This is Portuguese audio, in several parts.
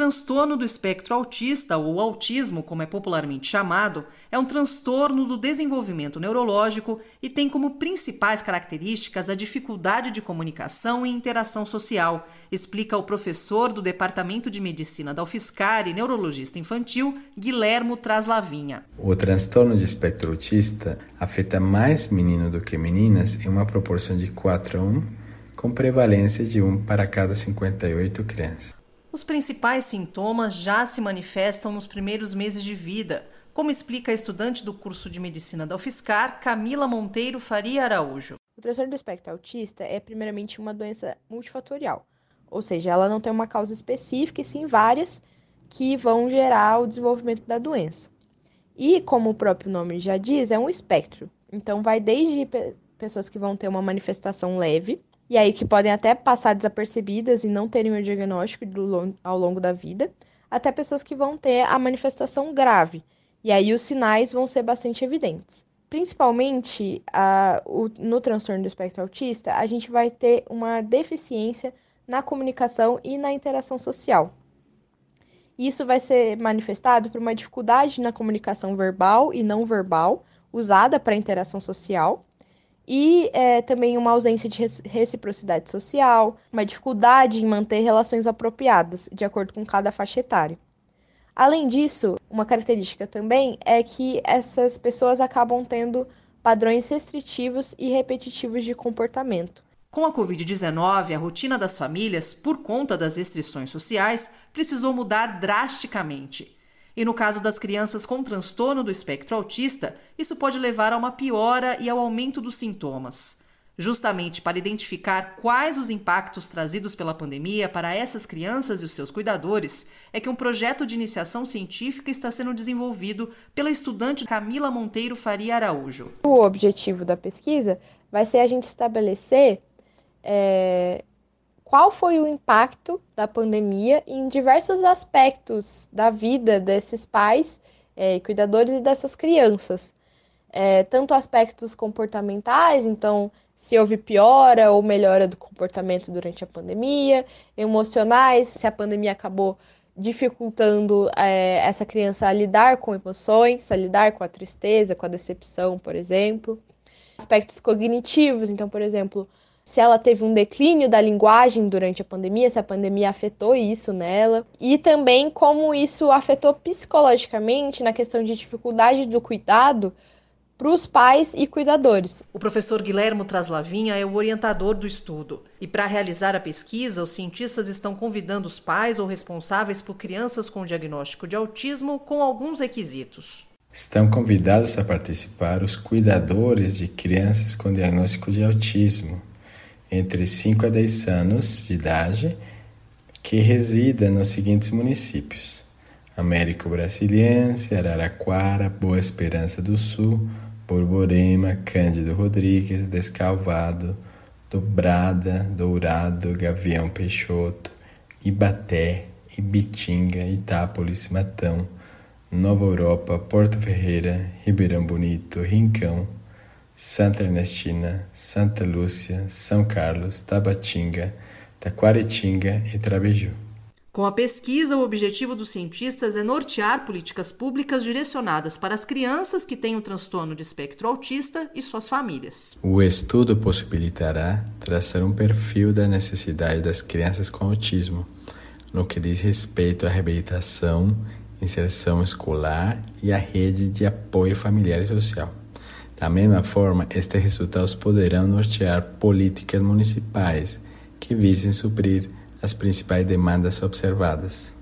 Transtorno do espectro autista, ou autismo, como é popularmente chamado, é um transtorno do desenvolvimento neurológico e tem como principais características a dificuldade de comunicação e interação social, explica o professor do Departamento de Medicina da UFSCar e neurologista infantil, Guilhermo Traslavinha. O transtorno de espectro autista afeta mais meninos do que meninas em uma proporção de 4 a 1, com prevalência de 1 para cada 58 crianças. Os principais sintomas já se manifestam nos primeiros meses de vida, como explica a estudante do curso de medicina da UFSCar, Camila Monteiro Faria Araújo. O transtorno do espectro autista é primeiramente uma doença multifatorial, ou seja, ela não tem uma causa específica e sim várias que vão gerar o desenvolvimento da doença. E, como o próprio nome já diz, é um espectro. Então, vai desde pessoas que vão ter uma manifestação leve, e aí que podem até passar desapercebidas e não terem o diagnóstico ao longo da vida, até pessoas que vão ter a manifestação grave, e aí os sinais vão ser bastante evidentes. Principalmente a, o, no transtorno do espectro autista, a gente vai ter uma deficiência na comunicação e na interação social. Isso vai ser manifestado por uma dificuldade na comunicação verbal e não verbal usada para interação social, e é, também uma ausência de reciprocidade social, uma dificuldade em manter relações apropriadas, de acordo com cada faixa etária. Além disso, uma característica também é que essas pessoas acabam tendo padrões restritivos e repetitivos de comportamento. Com a Covid-19, a rotina das famílias, por conta das restrições sociais, precisou mudar drasticamente. E no caso das crianças com transtorno do espectro autista, isso pode levar a uma piora e ao aumento dos sintomas. Justamente para identificar quais os impactos trazidos pela pandemia para essas crianças e os seus cuidadores, é que um projeto de iniciação científica está sendo desenvolvido pela estudante Camila Monteiro Faria Araújo. O objetivo da pesquisa vai ser a gente estabelecer é, qual foi o impacto da pandemia em diversos aspectos da vida desses pais é, cuidadores e dessas crianças. É, tanto aspectos comportamentais, então se houve piora ou melhora do comportamento durante a pandemia, emocionais, se a pandemia acabou dificultando é, essa criança a lidar com emoções, a lidar com a tristeza, com a decepção, por exemplo. Aspectos cognitivos, então, por exemplo, se ela teve um declínio da linguagem durante a pandemia, se a pandemia afetou isso nela, e também como isso afetou psicologicamente na questão de dificuldade do cuidado para os pais e cuidadores. O professor Guilhermo Traslavinha é o orientador do estudo. E para realizar a pesquisa, os cientistas estão convidando os pais ou responsáveis por crianças com diagnóstico de autismo com alguns requisitos. Estão convidados a participar os cuidadores de crianças com diagnóstico de autismo, entre 5 a 10 anos de idade que resida nos seguintes municípios: Américo Brasiliense, Araraquara, Boa Esperança do Sul, Borborema, Cândido Rodrigues, Descalvado, Dobrada, Dourado, Gavião Peixoto, Ibaté, Ibitinga, Itápolis, Matão, Nova Europa, Porto Ferreira, Ribeirão Bonito, Rincão, Santa Ernestina, Santa Lúcia, São Carlos, Tabatinga, Taquaritinga e Trabeju. Com a pesquisa, o objetivo dos cientistas é nortear políticas públicas direcionadas para as crianças que têm o transtorno de espectro autista e suas famílias. O estudo possibilitará traçar um perfil da necessidade das crianças com autismo, no que diz respeito à reabilitação, inserção escolar e à rede de apoio familiar e social. Da mesma forma, estes resultados poderão nortear políticas municipais que visem suprir as principais demandas observadas.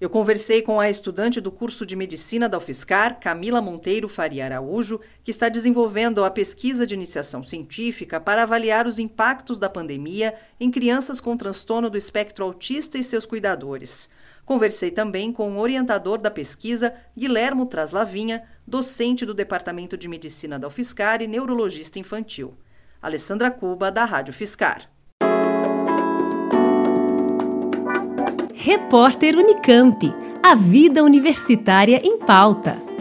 Eu conversei com a estudante do curso de medicina da UFSCar, Camila Monteiro Faria Araújo, que está desenvolvendo a pesquisa de iniciação científica para avaliar os impactos da pandemia em crianças com transtorno do espectro autista e seus cuidadores. Conversei também com o orientador da pesquisa, Guilhermo Traslavinha, docente do Departamento de Medicina da UFSCar e neurologista infantil. Alessandra Cuba, da Rádio Fiscar. Repórter Unicamp. A vida universitária em pauta.